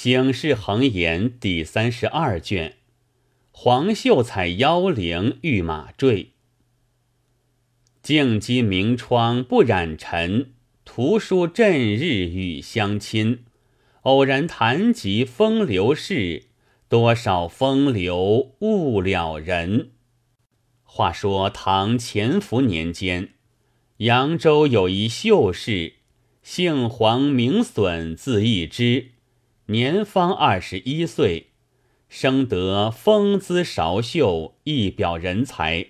醒世恒言第三十二卷，黄秀才妖灵御马坠，静积明窗不染尘。图书振日与相亲，偶然谈及风流事，多少风流误了人。话说唐乾伏年间，扬州有一秀士，姓黄，名损，字义之。年方二十一岁，生得风姿韶秀，一表人才，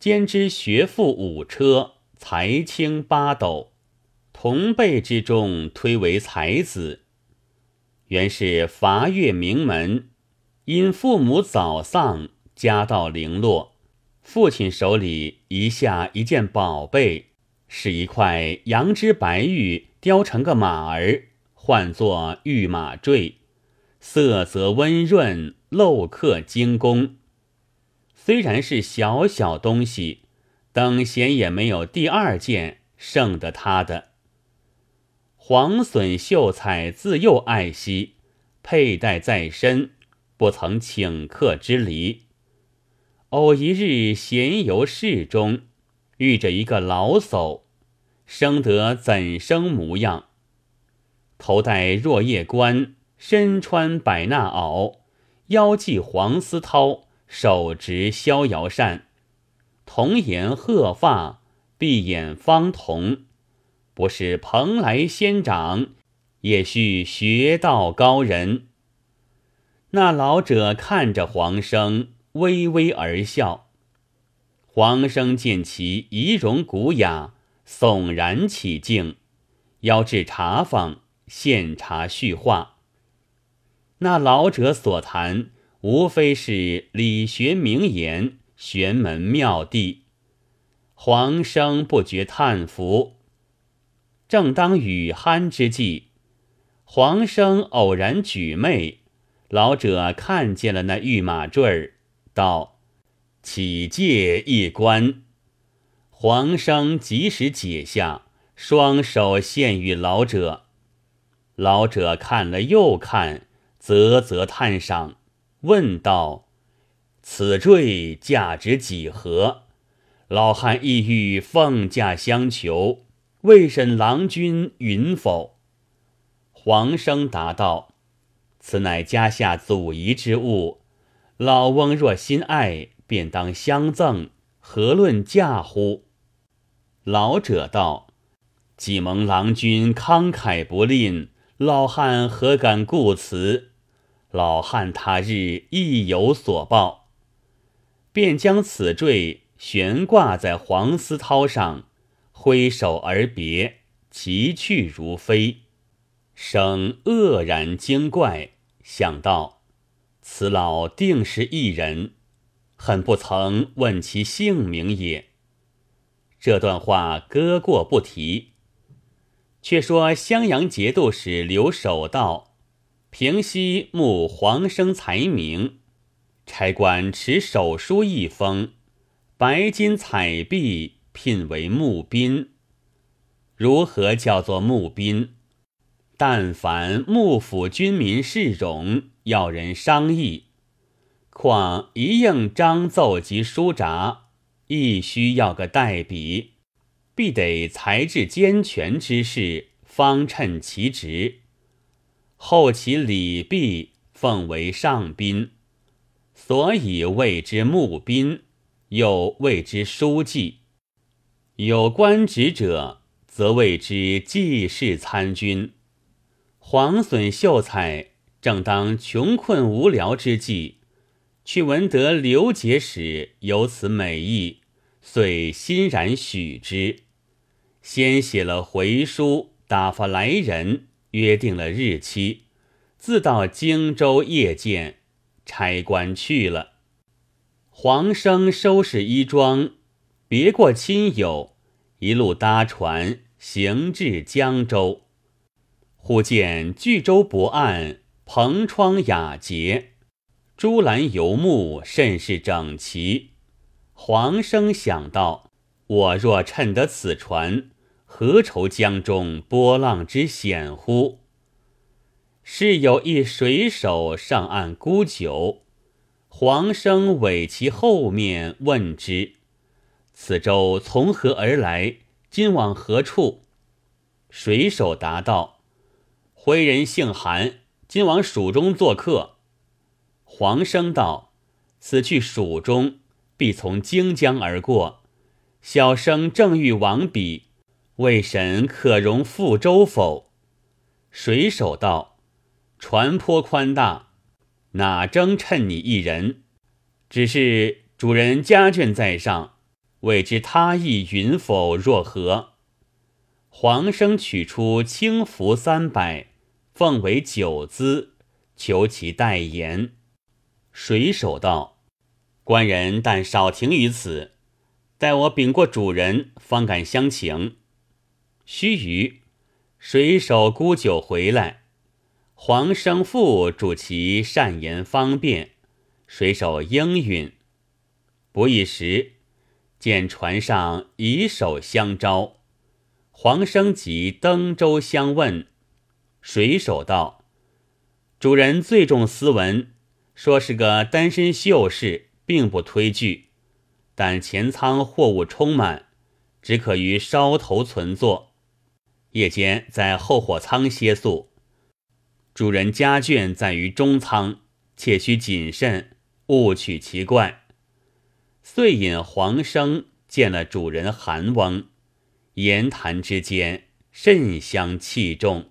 兼之学富五车，才清八斗，同辈之中推为才子。原是伐越名门，因父母早丧，家道零落，父亲手里遗下一件宝贝，是一块羊脂白玉雕成个马儿。唤作玉马坠，色泽温润，镂刻精工。虽然是小小东西，等闲也没有第二件胜得他的。黄笋秀才自幼爱惜，佩戴在身，不曾请客之离。偶一日闲游市中，遇着一个老叟，生得怎生模样？头戴若叶冠，身穿百衲袄，腰系黄丝绦，手执逍遥扇，童颜鹤发，闭眼方瞳，不是蓬莱仙长，也须学道高人。那老者看着黄生，微微而笑。黄生见其仪容古雅，悚然起敬，邀至茶坊。献茶叙话，那老者所谈无非是理学名言、玄门妙谛。黄生不觉叹服。正当语酣之际，黄生偶然举妹，老者看见了那玉马坠儿，道：“起戒一观。”黄生及时解下，双手献与老者。老者看了又看，啧啧叹赏，问道：“此坠价值几何？老汉意欲奉价相求，未审郎君允否？”黄生答道：“此乃家下祖遗之物，老翁若心爱，便当相赠，何论价乎？”老者道：“既蒙郎君慷慨不吝。”老汉何敢顾辞？老汉他日亦有所报，便将此坠悬挂在黄丝绦上，挥手而别，其去如飞。生愕然惊怪，想到此老定是一人，很不曾问其姓名也。这段话搁过不提。却说襄阳节度使刘守道，平西慕黄生才名，差官持手书一封，白金彩璧，聘为募宾。如何叫做募宾？但凡幕府军民士戎，要人商议，况一应章奏及书札，亦需要个代笔。必得才智兼全之士，方称其职。后其礼毕，奉为上宾，所以谓之募宾，又谓之书记。有官职者，则谓之记事参军。黄损秀才正当穷困无聊之际，却闻得刘节使有此美意，遂欣然许之。先写了回书，打发来人，约定了日期，自到荆州谒见，差官去了。黄生收拾衣装，别过亲友，一路搭船行至江州。忽见巨舟泊岸，蓬窗雅洁，朱栏游木，甚是整齐。黄生想到：我若趁得此船。何愁江中波浪之险乎？是有一水手上岸沽酒，黄生尾其后面问之：“此舟从何而来？今往何处？”水手答道：“回人姓韩，今往蜀中做客。”黄生道：“此去蜀中，必从荆江而过。小生正欲往彼，为神可容覆舟否？”水手道。船颇宽大，哪争趁你一人？只是主人家眷在上，未知他意允否？若何？黄生取出轻符三百，奉为酒资，求其代言。水手道：“官人但少停于此，待我禀过主人，方敢相请。”须臾，水手沽酒回来。黄生父主其善言方便，水手应允。不一时，见船上以手相招，黄生即登舟相问。水手道：“主人最重斯文，说是个单身秀士，并不推拒。但前舱货物充满，只可于梢头存坐，夜间在后火仓歇宿。”主人家眷在于中仓，且须谨慎，勿取其怪。遂引黄生见了主人韩翁，言谈之间甚相器重。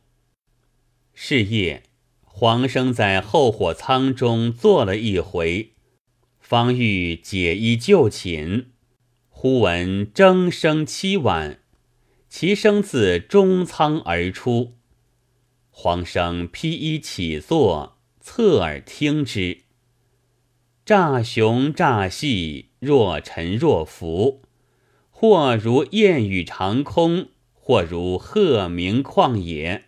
是夜，黄生在后火仓中坐了一回，方欲解衣就寝，忽闻筝声凄婉，其声自中仓而出。黄生披衣起坐，侧耳听之。乍雄乍细，若沉若浮，或如燕语长空，或如鹤鸣旷野，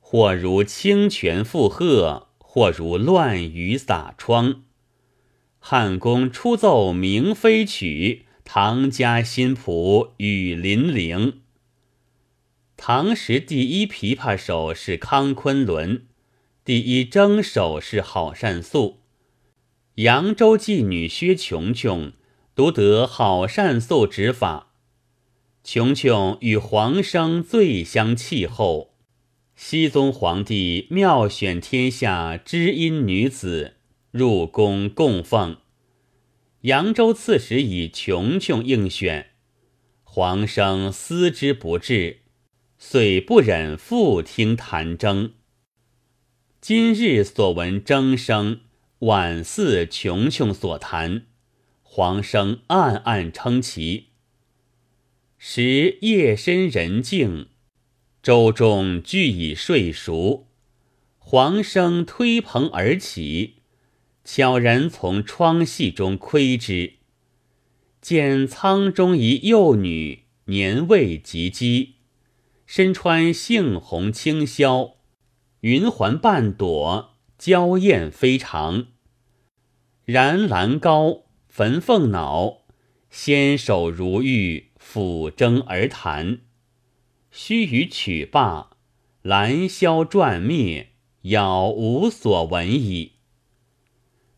或如清泉负荷，或如乱雨洒窗。汉宫初奏明妃曲，唐家新谱雨霖铃。唐时第一琵琶手是康昆仑，第一筝手是郝善素。扬州妓女薛琼琼独得郝善素指法，琼琼与黄生最相契后。熹宗皇帝妙选天下知音女子入宫供奉，扬州刺史以琼琼应选，黄生思之不至。遂不忍复听弹筝。今日所闻筝声，宛似琼琼所弹。黄生暗暗称奇。时夜深人静，舟中俱已睡熟。黄生推蓬而起，悄然从窗隙中窥之，见舱中一幼女，年未及笄。身穿杏红青绡，云环半朵，娇艳非常。然兰高，焚凤脑，纤手如玉，抚筝而弹。须臾曲罢，兰箫转灭，杳无所闻矣。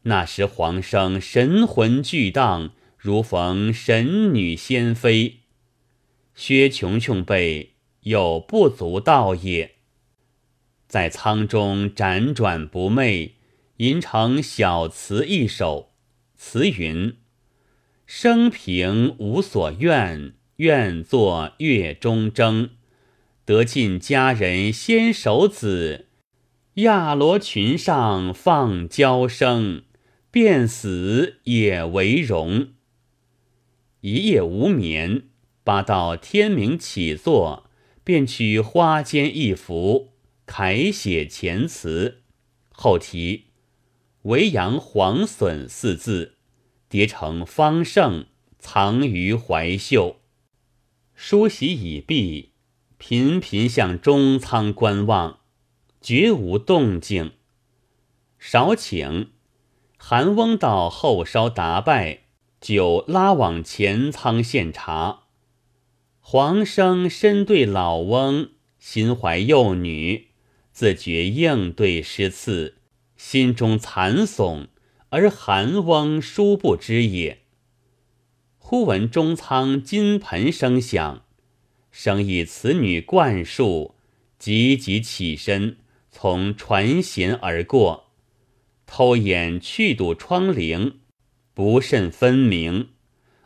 那时黄生神魂俱荡，如逢神女仙妃。薛琼琼被。有不足道也，在舱中辗转不寐，吟成小词一首。词云：生平无所愿，愿作月中筝。得尽佳人先手子，亚罗裙上放娇声，便死也为荣。一夜无眠，八到天明起坐。便取花间一幅，楷写前词，后题“维扬黄笋”四字，叠成方胜，藏于怀袖。梳洗已毕，频频向中舱观望，绝无动静。少顷，韩翁到后稍达拜，就拉往前舱献茶。黄生身对老翁，心怀幼女，自觉应对失次，心中惨悚，而寒翁殊不知也。忽闻中仓金盆声响，生以此女灌树，急急起身，从船舷而过，偷眼去堵窗棂，不甚分明，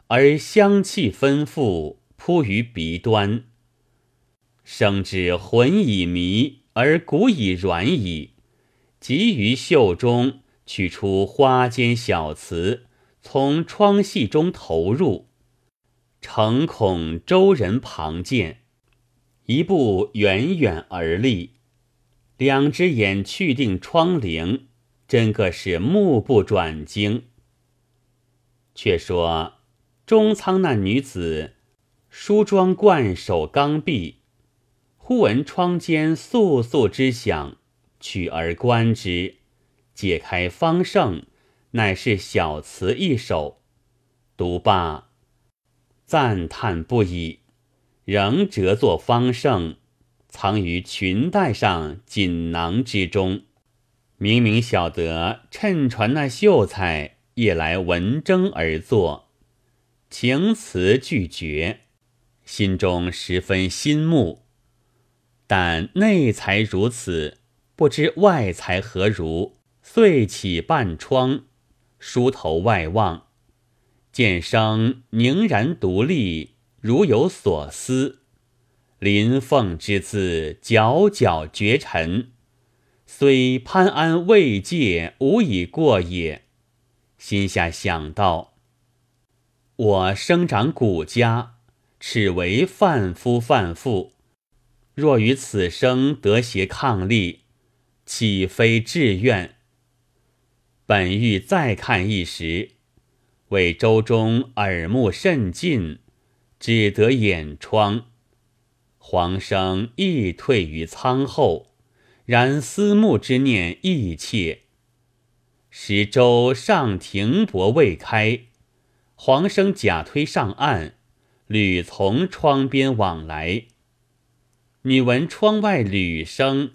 而香气丰富，扑于鼻端。生之魂已迷，而骨已软矣，急于袖中取出花间小瓷。从窗隙中投入，诚恐周人旁见，一步远远而立，两只眼去定窗棂，真个是目不转睛。却说中仓那女子梳妆冠手刚毕，忽闻窗间簌簌之响，取而观之，解开方胜。乃是小词一首，读罢，赞叹不已，仍折作方胜，藏于裙带上锦囊之中。明明晓得趁传那秀才夜来闻征而作，情词俱绝，心中十分心慕。但内才如此，不知外才何如，遂起半窗。梳头外望，见生凝然独立，如有所思。临凤之姿，皎皎绝尘。虽潘安未戒，无以过也。心下想到：我生长古家，耻为贩夫贩妇。若与此生得协伉俪，岂非志愿？本欲再看一时，为周中耳目甚近，只得掩窗。黄生亦退于舱后，然思慕之念亦切。时舟上停泊未开，黄生假推上岸，屡从窗边往来。女闻窗外屡声，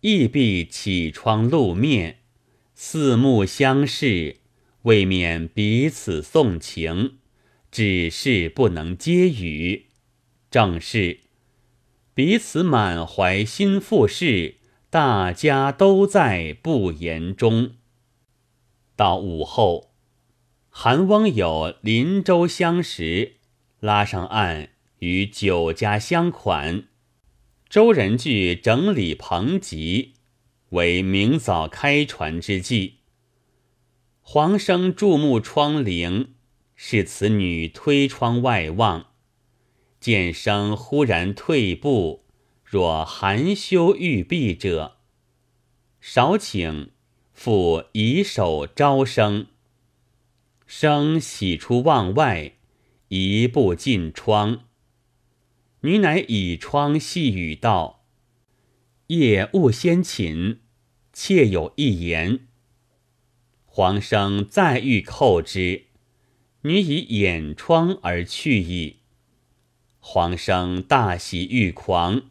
亦必起窗露面。四目相视，未免彼此送情，只是不能接语。正是彼此满怀心腹事，大家都在不言中。到午后，韩翁有林舟相识，拉上岸，与酒家相款。周人聚整理蓬籍。为明早开船之际，黄生注目窗棂，是此女推窗外望，见生忽然退步，若含羞欲避者，少请复以手招生。生喜出望外，一步进窗，女乃倚窗细语道。夜勿先寝，妾有一言。黄生再欲叩之，女以掩窗而去矣。黄生大喜欲狂，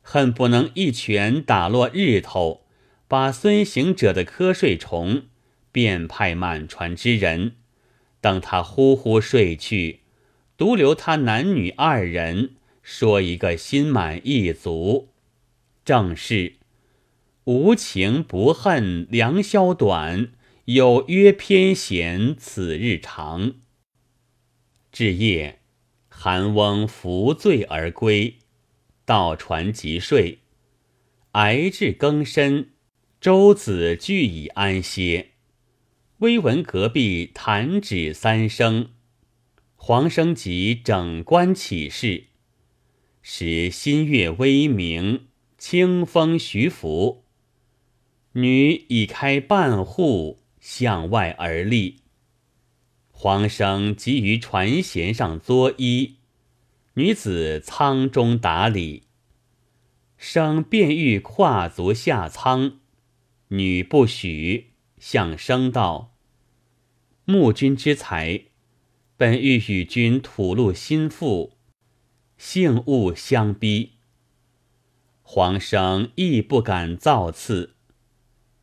恨不能一拳打落日头，把孙行者的瞌睡虫，便派满船之人，等他呼呼睡去，独留他男女二人，说一个心满意足。正是无情不恨良宵短，有约偏嫌此日长。至夜，韩翁伏醉而归，到船即睡。挨至更深，周子俱已安歇。微闻隔壁弹指三声，黄生即整冠起事，使新月微明。清风徐拂，女已开半户，向外而立。黄生急于船舷上作揖，女子舱中打理。生便欲跨足下舱，女不许，向生道：“慕君之才，本欲与君吐露心腹，幸勿相逼。”皇生亦不敢造次，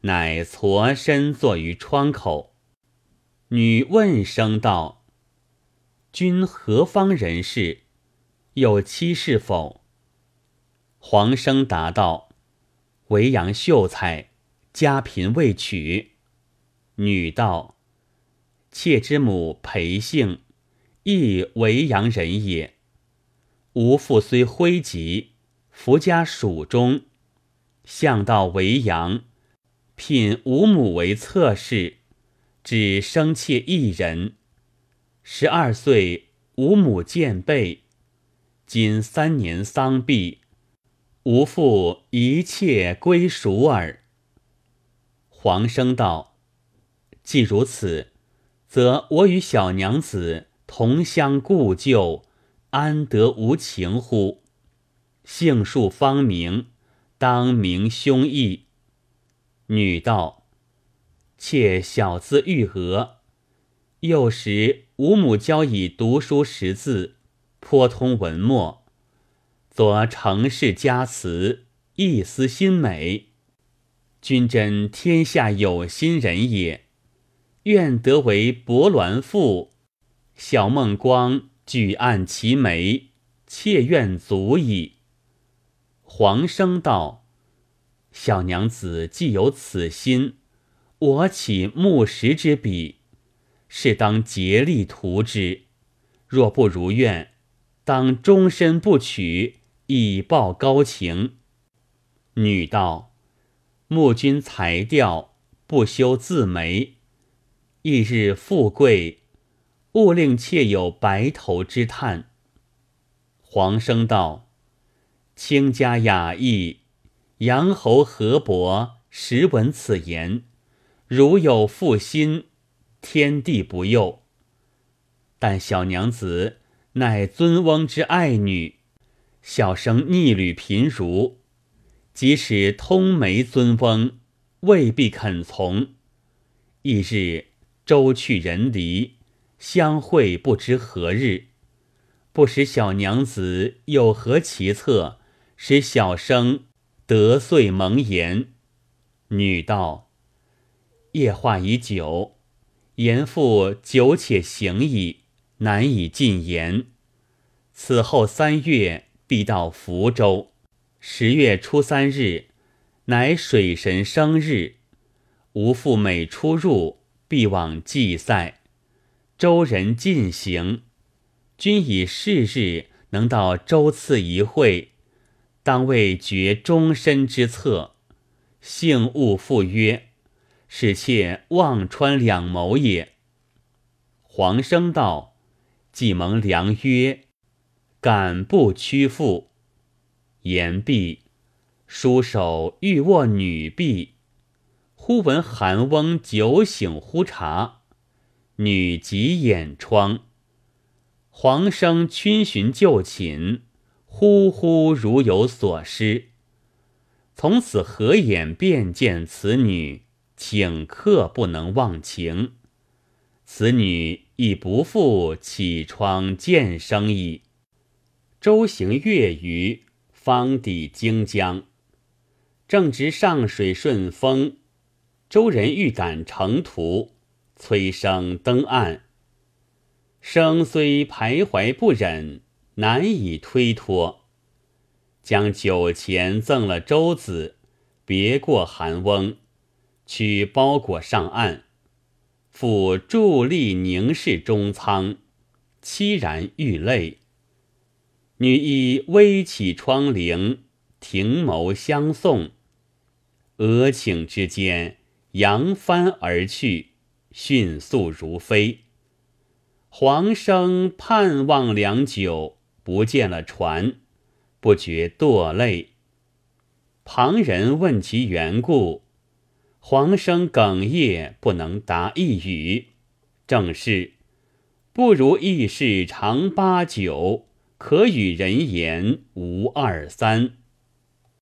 乃矬身坐于窗口。女问生道：“君何方人士？有妻室否？”黄生答道：“维阳秀才，家贫未娶。”女道：“妾之母裴姓，亦维阳人也。吾父虽徽籍，弗家蜀中，向道维阳，聘吾母为侧室。”只生妾一人，十二岁，吾母见备，今三年丧毕，吾父一切归属耳。黄生道：“既如此，则我与小娘子同乡故旧，安得无情乎？姓数方明，当明兄义。”女道。妾小字玉娥，幼时吾母教以读书识字，颇通文墨，作成事佳词，一丝心美。君真天下有心人也，愿得为伯鸾妇。小孟光举案齐眉，妾愿足矣。黄生道：小娘子既有此心。我起木石之笔，是当竭力图之。若不如愿，当终身不娶，以报高情。女道：穆君才调，不修自梅。一日富贵，勿令妾有白头之叹。黄生道：卿家雅意，杨侯何伯时闻此言。如有负心，天地不佑。但小娘子乃尊翁之爱女，小生逆旅贫儒，即使通媒尊翁，未必肯从。一日舟去人离，相会不知何日，不识小娘子有何奇策，使小生得遂蒙言？女道。夜话已久，严父久且行矣，难以尽言。此后三月，必到福州。十月初三日，乃水神生日。吾父每出入，必往祭赛。周人尽行，君以是日能到周次一会，当为绝终身之策。幸勿赴约。使妾望穿两谋也。黄生道：“既蒙良约，敢不屈服？”言毕，书手欲握女臂，忽闻寒翁酒醒呼茶，女急掩窗。黄生逡巡就寝，呼呼如有所失。从此合眼便见此女。请客不能忘情，此女亦不复起窗见生矣。周行月余，方抵荆江，正值上水顺风，周人欲赶程途，催生登岸。生虽徘徊不忍，难以推脱，将酒钱赠了周子，别过寒翁。取包裹上岸，复伫立凝视中舱，凄然欲泪。女亦微起窗棂，停眸相送。额顷之间，扬帆而去，迅速如飞。黄生盼望良久，不见了船，不觉堕泪。旁人问其缘故。黄生哽咽，不能答一语。正是不如意事常八九，可与人言无二三。